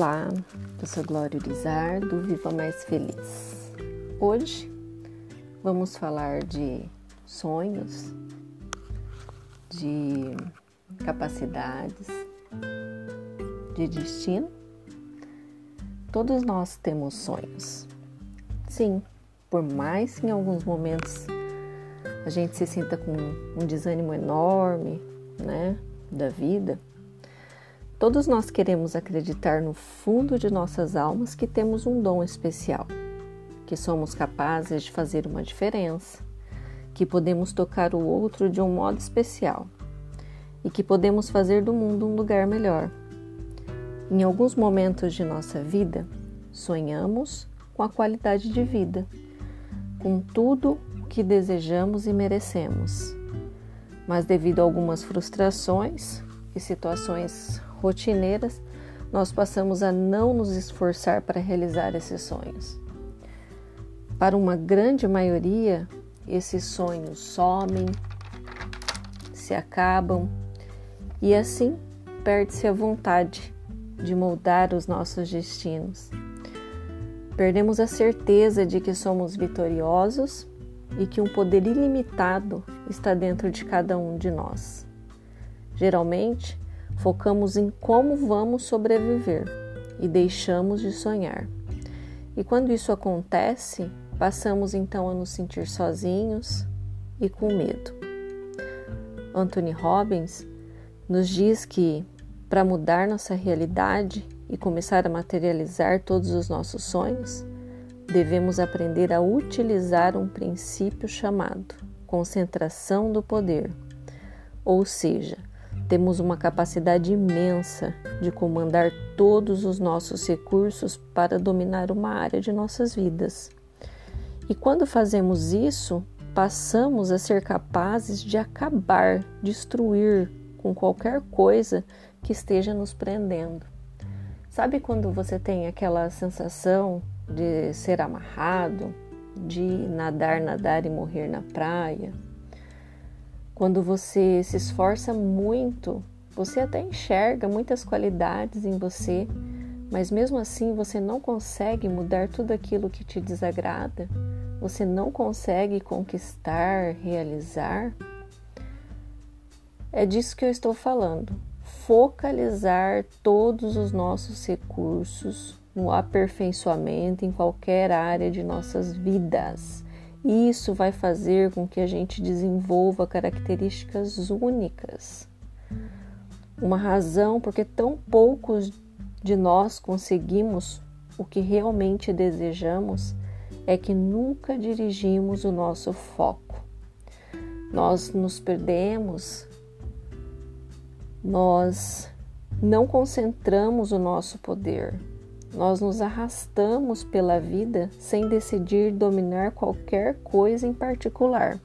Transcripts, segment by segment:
Olá, eu sou Glória Urizar do Viva Mais Feliz. Hoje vamos falar de sonhos, de capacidades, de destino. Todos nós temos sonhos. Sim, por mais que em alguns momentos a gente se sinta com um desânimo enorme, né, da vida, Todos nós queremos acreditar no fundo de nossas almas que temos um dom especial, que somos capazes de fazer uma diferença, que podemos tocar o outro de um modo especial e que podemos fazer do mundo um lugar melhor. Em alguns momentos de nossa vida, sonhamos com a qualidade de vida, com tudo o que desejamos e merecemos. Mas, devido a algumas frustrações e situações rotineiras, nós passamos a não nos esforçar para realizar esses sonhos. Para uma grande maioria, esses sonhos somem, se acabam e assim perde-se a vontade de moldar os nossos destinos. Perdemos a certeza de que somos vitoriosos e que um poder ilimitado está dentro de cada um de nós. Geralmente, Focamos em como vamos sobreviver e deixamos de sonhar. E quando isso acontece, passamos então a nos sentir sozinhos e com medo. Anthony Robbins nos diz que para mudar nossa realidade e começar a materializar todos os nossos sonhos, devemos aprender a utilizar um princípio chamado concentração do poder, ou seja, temos uma capacidade imensa de comandar todos os nossos recursos para dominar uma área de nossas vidas. E quando fazemos isso, passamos a ser capazes de acabar, destruir com qualquer coisa que esteja nos prendendo. Sabe quando você tem aquela sensação de ser amarrado, de nadar, nadar e morrer na praia? Quando você se esforça muito, você até enxerga muitas qualidades em você, mas mesmo assim você não consegue mudar tudo aquilo que te desagrada, você não consegue conquistar, realizar. É disso que eu estou falando. Focalizar todos os nossos recursos no aperfeiçoamento em qualquer área de nossas vidas isso vai fazer com que a gente desenvolva características únicas. Uma razão porque tão poucos de nós conseguimos o que realmente desejamos é que nunca dirigimos o nosso foco. Nós nos perdemos, nós não concentramos o nosso poder, nós nos arrastamos pela vida sem decidir dominar qualquer coisa em particular.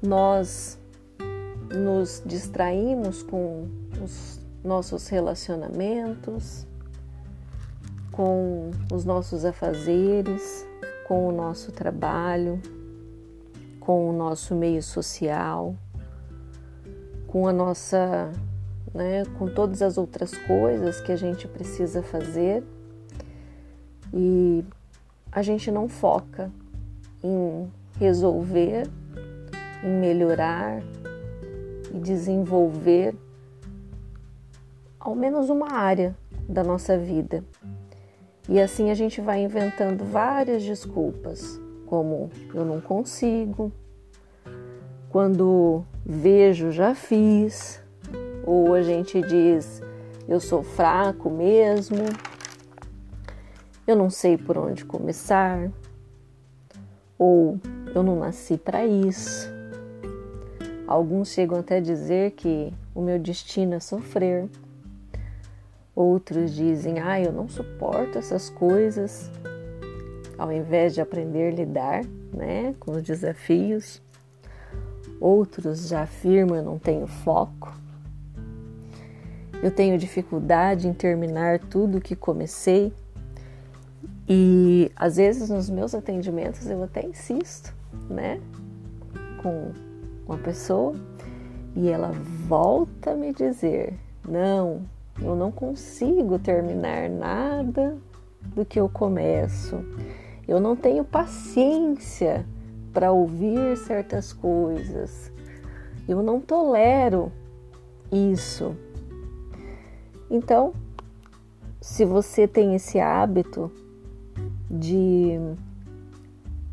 Nós nos distraímos com os nossos relacionamentos, com os nossos afazeres, com o nosso trabalho, com o nosso meio social, com a nossa né, com todas as outras coisas que a gente precisa fazer e a gente não foca em resolver, em melhorar e desenvolver ao menos uma área da nossa vida. E assim a gente vai inventando várias desculpas, como eu não consigo, quando vejo já fiz, ou a gente diz eu sou fraco mesmo, eu não sei por onde começar, ou eu não nasci para isso. Alguns chegam até a dizer que o meu destino é sofrer. Outros dizem, ah, eu não suporto essas coisas, ao invés de aprender a lidar né, com os desafios. Outros já afirmam, eu não tenho foco. Eu tenho dificuldade em terminar tudo que comecei e às vezes nos meus atendimentos eu até insisto, né, com uma pessoa e ela volta a me dizer: não, Eu não consigo terminar nada do que eu começo. Eu não tenho paciência para ouvir certas coisas. Eu não tolero isso. Então, se você tem esse hábito de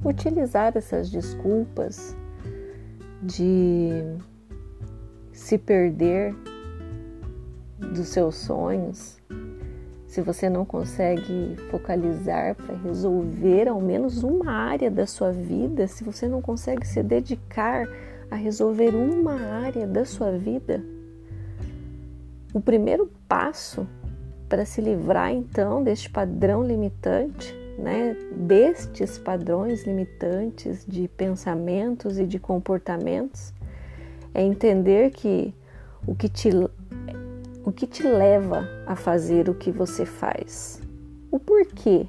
utilizar essas desculpas, de se perder dos seus sonhos, se você não consegue focalizar para resolver ao menos uma área da sua vida, se você não consegue se dedicar a resolver uma área da sua vida, o primeiro passo para se livrar então deste padrão limitante, né, destes padrões limitantes de pensamentos e de comportamentos, é entender que o que te o que te leva a fazer o que você faz? O porquê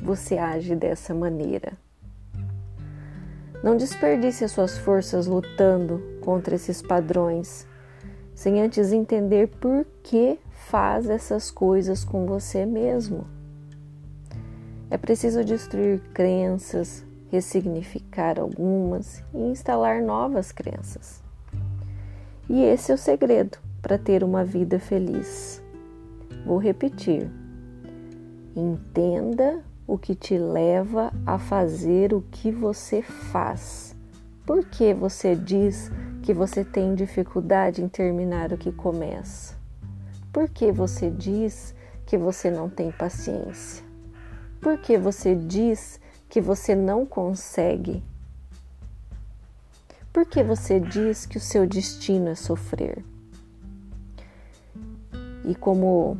você age dessa maneira? Não desperdice as suas forças lutando contra esses padrões, sem antes entender por que faz essas coisas com você mesmo. É preciso destruir crenças, ressignificar algumas e instalar novas crenças. E esse é o segredo para ter uma vida feliz. Vou repetir. Entenda o que te leva a fazer o que você faz. Por que você diz que você tem dificuldade em terminar o que começa? Por que você diz que você não tem paciência? Por que você diz que você não consegue? Por que você diz que o seu destino é sofrer? E como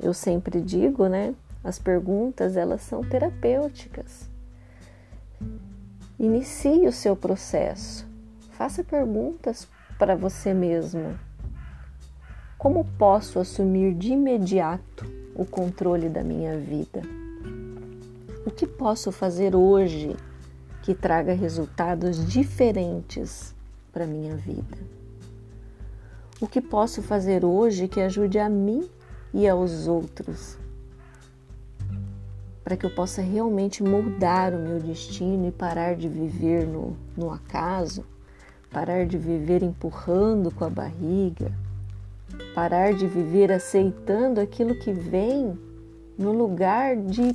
eu sempre digo, né? As perguntas, elas são terapêuticas. Inicie o seu processo. Faça perguntas para você mesmo. Como posso assumir de imediato o controle da minha vida? O que posso fazer hoje que traga resultados diferentes para minha vida? O que posso fazer hoje que ajude a mim e aos outros? Para que eu possa realmente moldar o meu destino e parar de viver no, no acaso, parar de viver empurrando com a barriga, parar de viver aceitando aquilo que vem no lugar de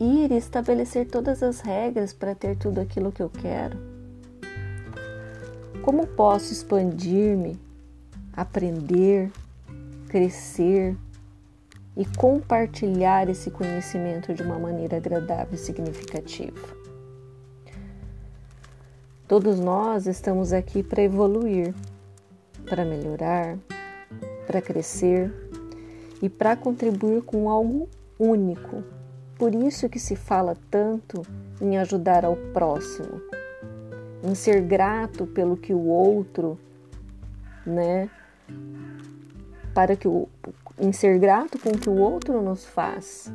ir estabelecer todas as regras para ter tudo aquilo que eu quero? Como posso expandir-me aprender, crescer e compartilhar esse conhecimento de uma maneira agradável e significativa. Todos nós estamos aqui para evoluir, para melhorar, para crescer e para contribuir com algo único. Por isso que se fala tanto em ajudar ao próximo, em ser grato pelo que o outro, né, para que o, em ser grato com o que o outro nos faz,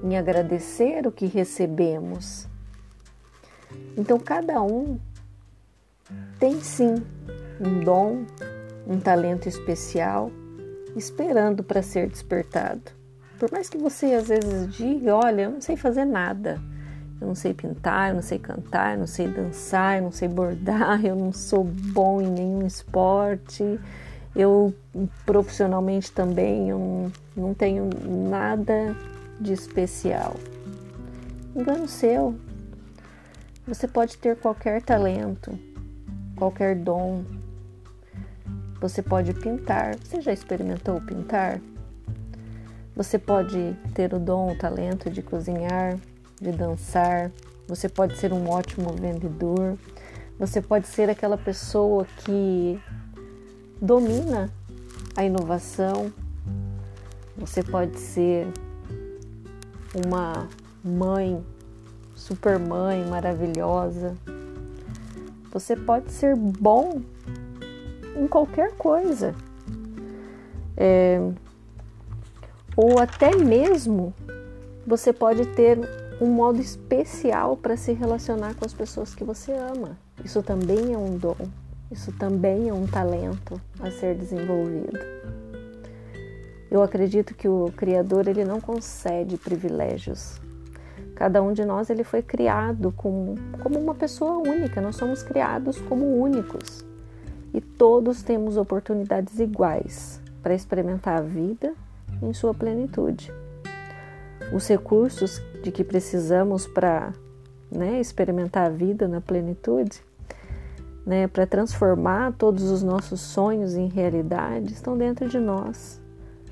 em agradecer o que recebemos. Então cada um tem sim um dom, um talento especial esperando para ser despertado. Por mais que você às vezes diga, olha, eu não sei fazer nada. Eu não sei pintar, eu não sei cantar, eu não sei dançar, eu não sei bordar, eu não sou bom em nenhum esporte, eu profissionalmente também eu não, não tenho nada de especial. Engano seu. Você pode ter qualquer talento, qualquer dom. Você pode pintar. Você já experimentou pintar? Você pode ter o dom, o talento de cozinhar, de dançar. Você pode ser um ótimo vendedor. Você pode ser aquela pessoa que domina a inovação. Você pode ser uma mãe, super mãe maravilhosa. Você pode ser bom em qualquer coisa. É, ou até mesmo você pode ter um modo especial para se relacionar com as pessoas que você ama. Isso também é um dom. Isso também é um talento a ser desenvolvido. Eu acredito que o Criador ele não concede privilégios. Cada um de nós ele foi criado com, como uma pessoa única. Nós somos criados como únicos e todos temos oportunidades iguais para experimentar a vida em sua plenitude. Os recursos de que precisamos para né, experimentar a vida na plenitude, né, para transformar todos os nossos sonhos em realidade, estão dentro de nós,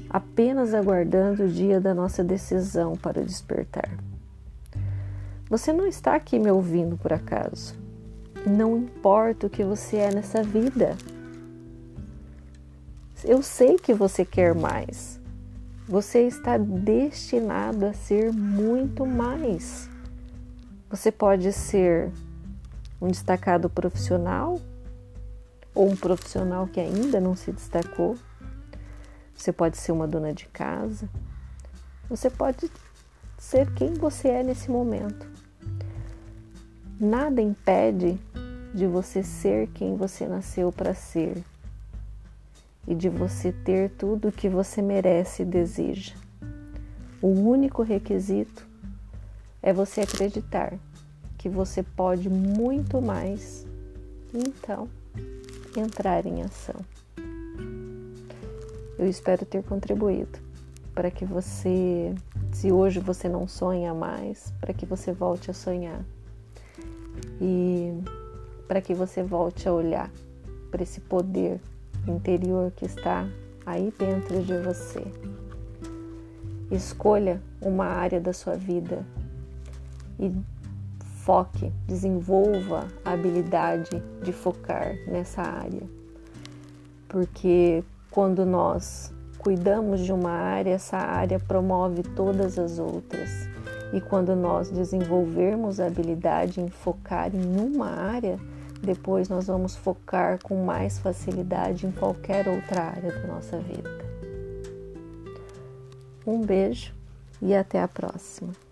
apenas aguardando o dia da nossa decisão para despertar. Você não está aqui me ouvindo por acaso. Não importa o que você é nessa vida. Eu sei que você quer mais. Você está destinado a ser muito mais. Você pode ser um destacado profissional ou um profissional que ainda não se destacou. Você pode ser uma dona de casa. Você pode ser quem você é nesse momento. Nada impede de você ser quem você nasceu para ser e de você ter tudo o que você merece e deseja. O único requisito é você acreditar que você pode muito mais e então entrar em ação. Eu espero ter contribuído para que você, se hoje você não sonha mais, para que você volte a sonhar e para que você volte a olhar para esse poder interior que está aí dentro de você. Escolha uma área da sua vida e foque, desenvolva a habilidade de focar nessa área. Porque quando nós cuidamos de uma área, essa área promove todas as outras. E quando nós desenvolvermos a habilidade em focar em uma área, depois nós vamos focar com mais facilidade em qualquer outra área da nossa vida. Um beijo e até a próxima.